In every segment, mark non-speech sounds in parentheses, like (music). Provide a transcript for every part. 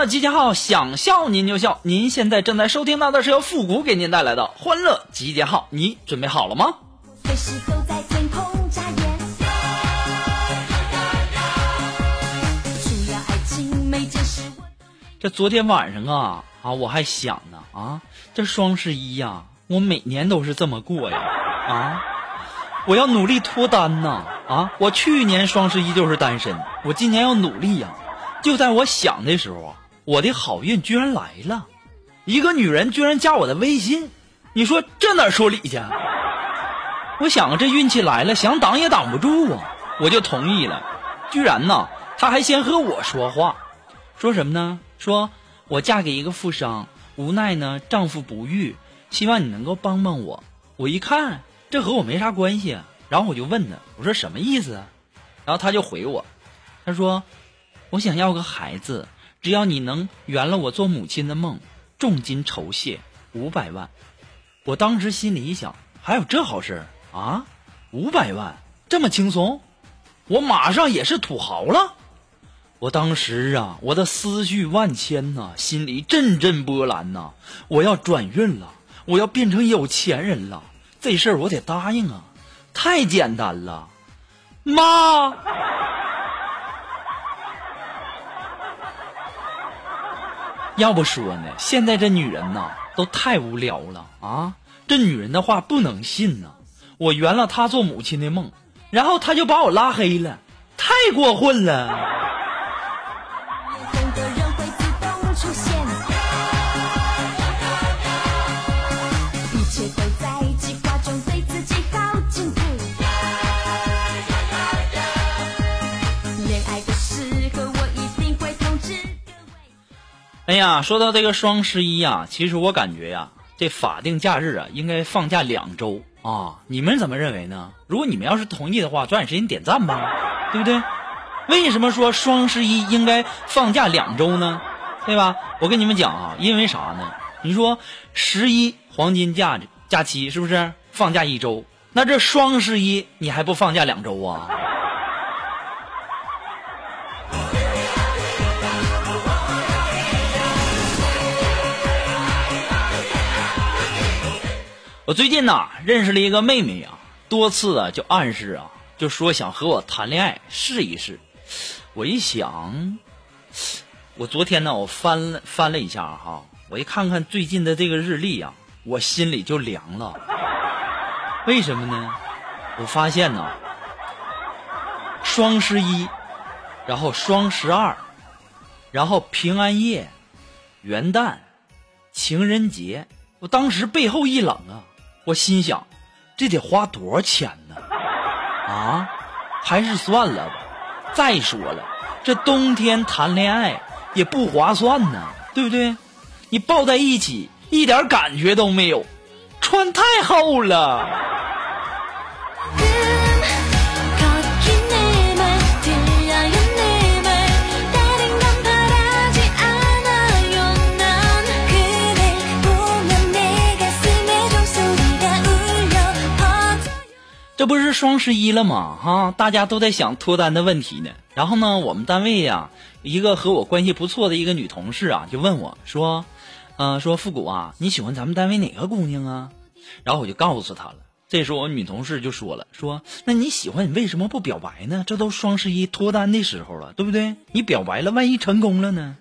欢乐集结号，想笑您就笑。您现在正在收听到的是由复古给您带来的欢乐集结号，你准备好了吗？这昨天晚上啊啊，我还想呢啊，这双十一呀、我每年都是这么过呀啊，我要努力脱单呐啊！我去年双十一就是单身，我今年要努力呀、就在我想的时候啊，我的好运居然来了，一个女人居然加我的微信，你说这哪说理去？我想，这运气来了，想挡也挡不住啊，我就同意了。居然呢，她还先和我说话，说什么呢？说我嫁给一个富商，无奈呢丈夫不育，希望你能够帮帮我。我一看，这和我没啥关系啊，然后我就问他，我说什么意思？然后他就回我，他说我想要个孩子，只要你能圆了我做母亲的梦，重金酬谢五百万。我当时心里一想，还有这好事儿啊？五百万这么轻松？我马上也是土豪了。我当时啊，我的思绪万千呐、心里阵阵波澜呐、我要转运了，我要变成有钱人了，这事儿我得答应啊！太简单了，妈。要不说呢，现在这女人呐，都太无聊了啊！这女人的话不能信呐。我圆了她做母亲的梦，然后她就把我拉黑了，太过分了。哎呀，说到这个双十一呀、其实我感觉呀、这法定假日啊应该放假两周啊，你们怎么认为呢？如果你们要是同意的话，抓紧时间点赞吧，对不对？为什么说双十一应该放假两周呢？对吧？我跟你们讲啊，因为啥呢？你说十一黄金假假期是不是放假一周？那这双十一你还不放假两周啊？我最近呐认识了一个妹妹啊，多次啊就暗示啊，就说想和我谈恋爱试一试。我一想，我昨天呢我翻了翻了一下哈，我一看看最近的这个日历啊，我心里就凉了。为什么呢？我发现呢，双十一，然后双十二，然后平安夜、元旦、情人节，我当时背后一冷啊，我心想，这得花多少钱呢？啊，还是算了吧。再说了，这冬天谈恋爱也不划算呢，对不对？你抱在一起一点感觉都没有，穿太厚了。不是双十一了吗？哈，大家都在想脱单的问题呢。然后呢，我们单位呀、一个和我关系不错的一个女同事啊，就问我说：“呃，说复古啊，你喜欢咱们单位哪个姑娘啊？”然后我就告诉她了。这时候我女同事就说了：“说那你喜欢，你为什么不表白呢？这都双十一脱单的时候了，对不对？你表白了，万一成功了呢？”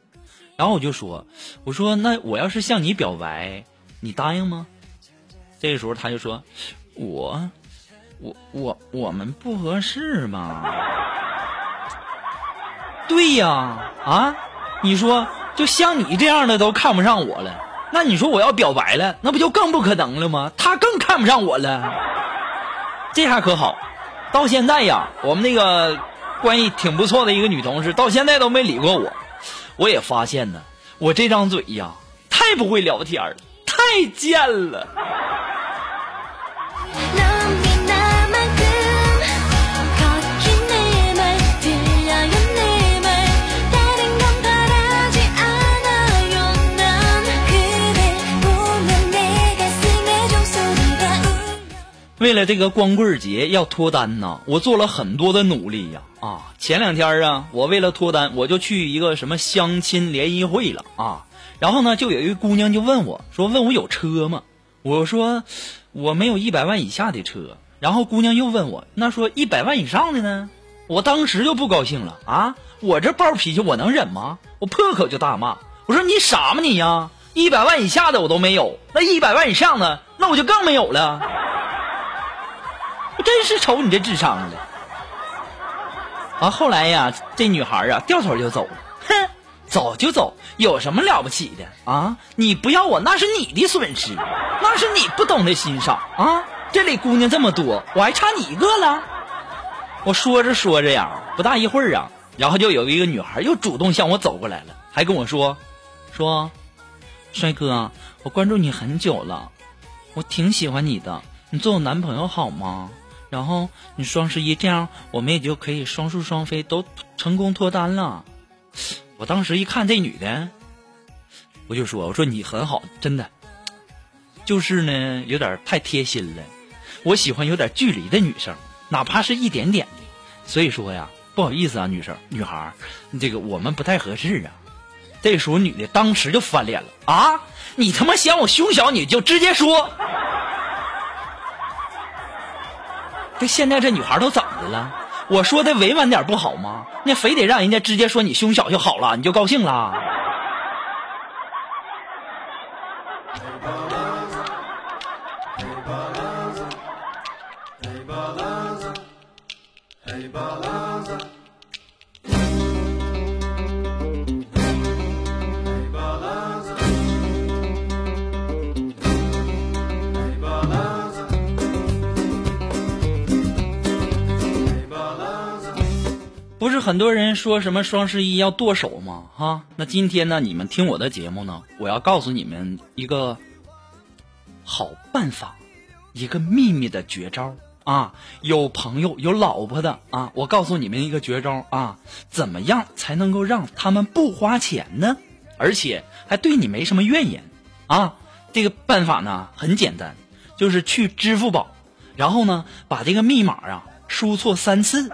然后我就说：“我说那我要是向你表白，你答应吗？”这个时候她就说：“我。”我我我们不合适吗？(laughs) 对呀，啊，你说就像你这样的都看不上我了，那你说我要表白了，那不就更不可能了吗？他更看不上我了。这下可好，到现在呀，我们那个关系挺不错的一个女同事，到现在都没理过我。我也发现呢，我这张嘴呀，太不会聊天了，太贱了。为了这个光棍节要脱单呐，我做了很多的努力呀！啊，前两天啊，我为了脱单，我就去一个什么相亲联谊会了啊。然后呢，就有一个姑娘就问我说：“问我有车吗？”我说：“我没有一百万以下的车。”然后姑娘又问我：“那说一百万以上的呢？”我当时就不高兴了啊！我这暴脾气我能忍吗？我破口就大骂：“我说你傻吗你呀？一百万以下的我都没有，那一百万以上的那我就更没有了。”我 (laughs) 真是瞅你这智商了。啊，后来呀，这女孩啊掉头就走了，哼，走就走，有什么了不起的啊？你不要我那是你的损失，那是你不懂得欣赏啊！这里姑娘这么多，我还差你一个了。我说着说着呀，不大一会儿啊，然后就有一个女孩又主动向我走过来了，还跟我说，说，帅哥，我关注你很久了，我挺喜欢你的，你做我男朋友好吗？然后你双十一这样，我们也就可以双宿双飞，都成功脱单了。我当时一看这女的，我就说：“我说你很好，真的，就是呢有点太贴心了。我喜欢有点距离的女生，哪怕是一点点的。所以说呀，不好意思啊，女生女孩，这个我们不太合适啊。”这时候女的当时就翻脸了啊！你他妈嫌我胸小，你就直接说。这现在这女孩都怎么的了？我说的委婉点不好吗？那非得让人家直接说你胸小就好了，你就高兴了？不是很多人说什么双十一要剁手吗？哈，那今天呢，你们听我的节目呢，我要告诉你们一个好办法，一个秘密的绝招啊！有朋友有老婆的啊，我告诉你们一个绝招啊，怎么样才能够让他们不花钱呢？而且还对你没什么怨言啊？这个办法呢很简单，就是去支付宝，然后呢把这个密码啊输错三次。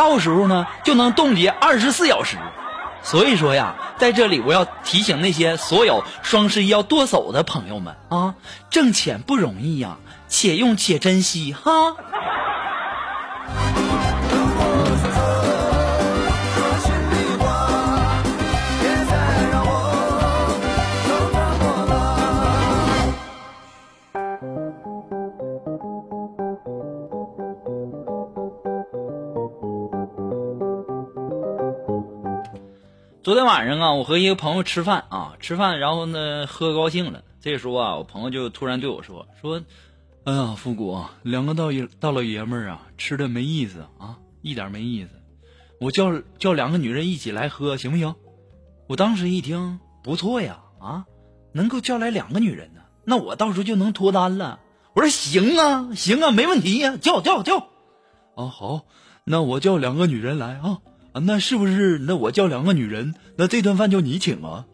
到时候呢就能冻结二十四小时。所以说呀，在这里我要提醒那些所有双十一要剁手的朋友们啊，挣钱不容易呀，且用且珍惜哈。晚上啊，我和一个朋友吃饭啊，吃饭，然后呢喝高兴了。这时候啊，我朋友就突然对我说：“说，哎呀，复古，两个大爷大老爷们儿啊，吃的没意思啊，(laughs) 一点没意思。我叫叫两个女人一起来喝，行不行？”我当时一听，不错呀，啊，能够叫来两个女人呢，那我到时候就能脱单了。我说行啊，行啊，没问题呀、叫叫叫。啊，好，那我叫两个女人来啊。啊，那是不是？那我叫两个女人，那这顿饭就你请啊？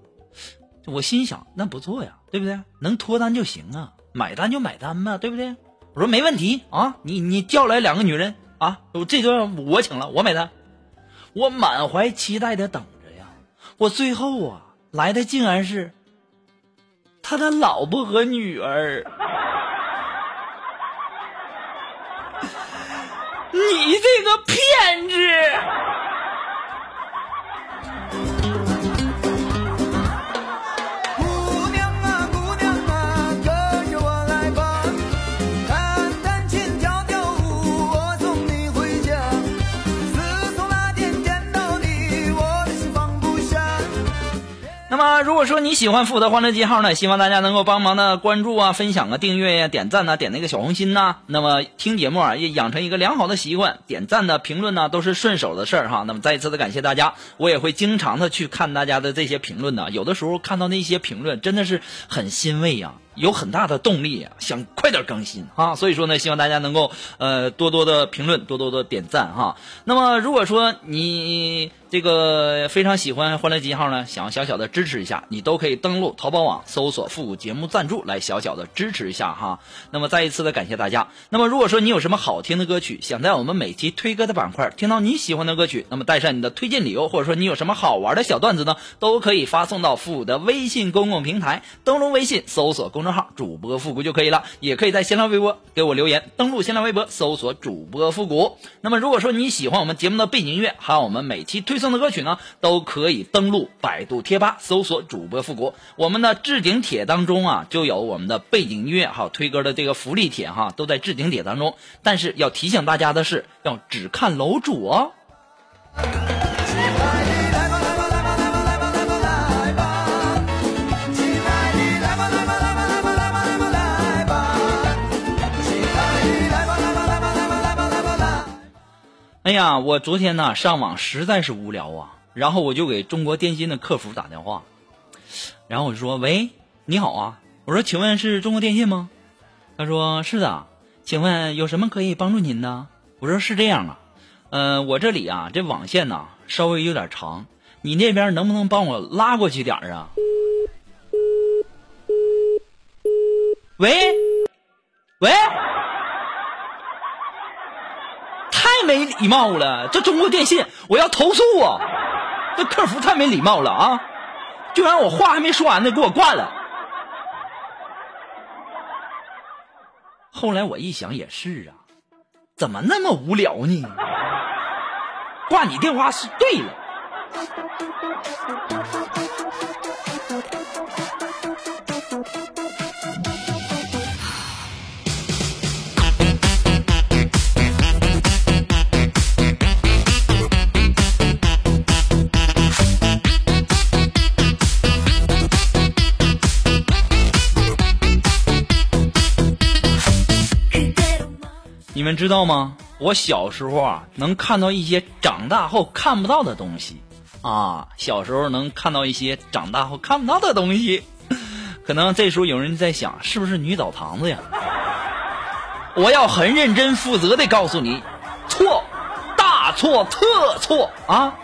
我心想，那不错呀，对不对？能脱单就行啊，买单就买单嘛，对不对？我说没问题啊，你你叫来两个女人啊，我这顿我请了，我买单。我满怀期待的等着呀，我最后啊来的竟然是他的老婆和女儿。(laughs) 你这个骗子！那，么，如果说你喜欢富德欢乐记号呢，希望大家能够帮忙的关注啊、分享啊、订阅呀、点赞呐、点那个小红心呐。那么听节目啊，也养成一个良好的习惯，点赞的、评论呢都是顺手的事儿哈。那么再一次的感谢大家，我也会经常的去看大家的这些评论呢。有的时候看到那些评论，真的是很欣慰呀、有很大的动力啊、想快点更新啊。所以说呢，希望大家能够呃多多的评论，多多的点赞哈。那么如果说你这个非常喜欢欢乐集号呢，想要小小的支持一下，你都可以登录淘宝网搜索“复古节目赞助”来小小的支持一下哈。那么再一次的感谢大家。那么如果说你有什么好听的歌曲，想在我们每期推歌的板块听到你喜欢的歌曲，那么带上你的推荐理由，或者说你有什么好玩的小段子呢，都可以发送到复古的微信公共平台，登录微信搜索公众号主播复古就可以了，也可以在新浪微博给我留言，登录新浪微博搜索主播复古。那么如果说你喜欢我们节目的背景音乐，还有我们每期推送的歌曲呢，都可以登录百度贴吧搜索主播复古。我们的置顶帖当中啊，就有我们的背景音乐还有推歌的这个福利帖哈，都在置顶帖当中。但是要提醒大家的是，要只看楼主哦。哎呀，我昨天呢上网实在是无聊啊，然后我就给中国电信的客服打电话，然后我就说：“喂，你好啊，我说请问是中国电信吗？”他说：“是的，请问有什么可以帮助您的？”我说：“是这样啊，呃，我这里啊这网线呐稍微有点长，你那边能不能帮我拉过去点啊？”喂，喂。太没礼貌了！这中国电信，我要投诉啊！这客服太没礼貌了啊！居然我话还没说完呢，给我挂了。后来我一想也是啊，怎么那么无聊呢？挂你电话是对了。(laughs) 你们知道吗？我小时候啊，能看到一些长大后看不到的东西啊。小时候能看到一些长大后看不到的东西，(laughs) 可能这时候有人在想，是不是女澡堂子呀？我要很认真负责的告诉你，错，大错特错啊！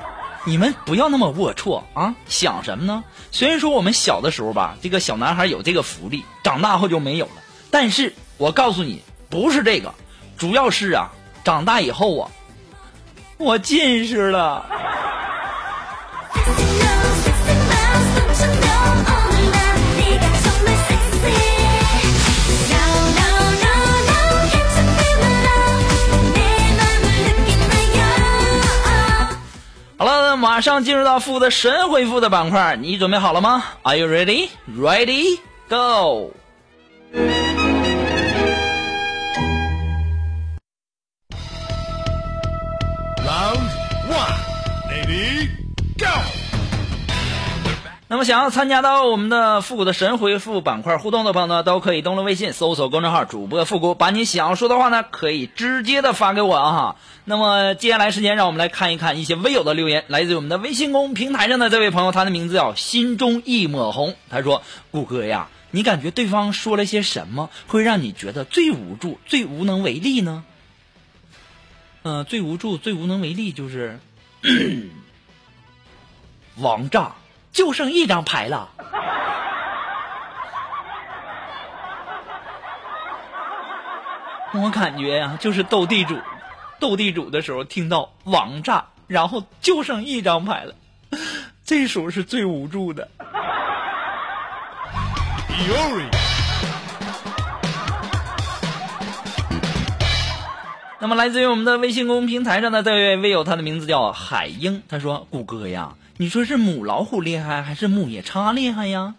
你们不要那么龌龊啊！想什么呢？虽然说我们小的时候吧，这个小男孩有这个福利，长大后就没有了。但是我告诉你，不是这个，主要是啊长大以后啊我近视了。好了马上进入到负责神回复的板块你准备好了吗？Are you ready? Ready go! 那么想要参加到我们的复古的神回复板块互动的朋友呢，都可以登录微信搜索公众号主播复古，把你想要说的话呢，可以直接的发给我啊哈。那么接下来时间，让我们来看一看一些微友的留言，来自于我们的微信公平台上的这位朋友，他的名字叫心中一抹红，他说：“顾哥呀，你感觉对方说了些什么，会让你觉得最无助、最无能为力呢？”嗯、最无助、最无能为力就是王炸。就剩一张牌了。我感觉呀、就是斗地主，斗地主的时候听到王炸，然后就剩一张牌了，这时候是最无助的。那么来自于我们的微信公众平台上的这位微友，他的名字叫海英，他说：“谷歌呀，你说是母老虎厉害还是母夜叉厉害呀？”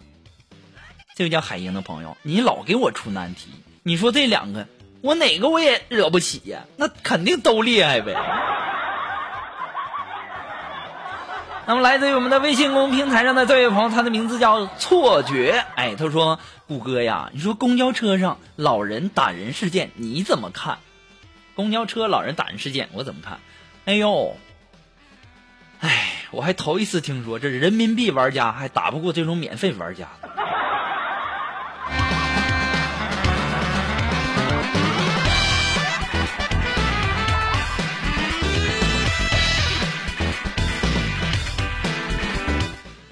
这位叫海英的朋友，你老给我出难题，你说这两个，我哪个我也惹不起呀？那肯定都厉害呗。那么来自于我们的微信公众平台上的这位朋友，他的名字叫错觉。哎，他说：“谷歌呀，你说公交车上老人打人事件你怎么看？公交车老人打人事件我怎么看？哎呦，哎，我还头一次听说这人民币玩家还打不过这种免费玩家。”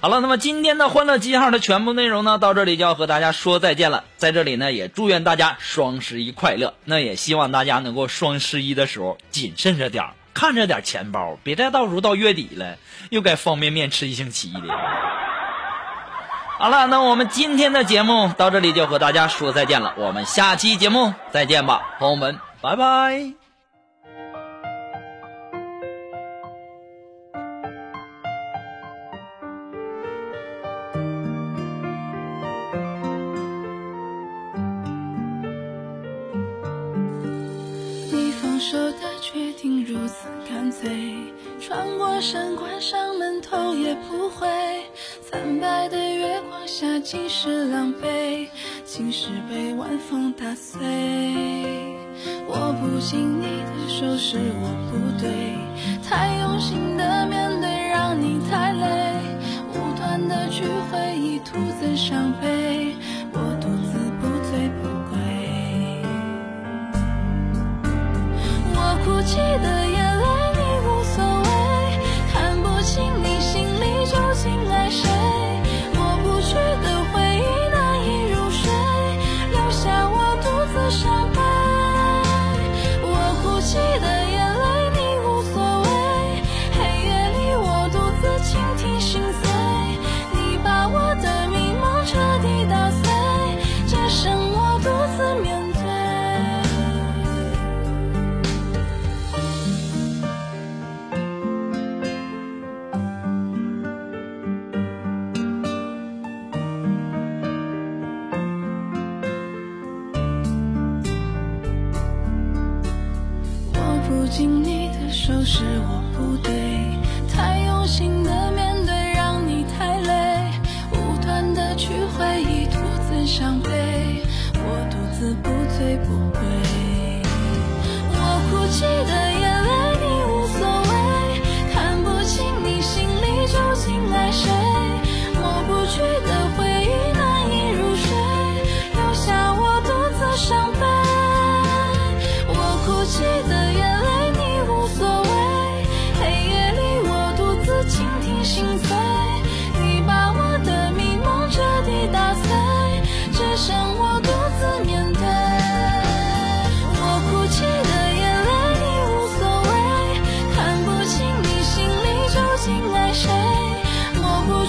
好了，那么今天的欢乐记号的全部内容呢，到这里就要和大家说再见了。在这里呢，也祝愿大家双十一快乐。那也希望大家能够双十一的时候谨慎着点儿，看着点钱包，别再到时候到月底了，又该方便面吃一星期的。好了，那我们今天的节目到这里就和大家说再见了，我们下期节目再见吧，朋友们，拜拜。干脆，穿过山关上门头也不回。惨白的月光下尽是狼狈，心事被晚风打碎。握不紧你的手是我不对，太用心的面对让你太累，无端的去回忆徒增伤悲，我独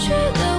去的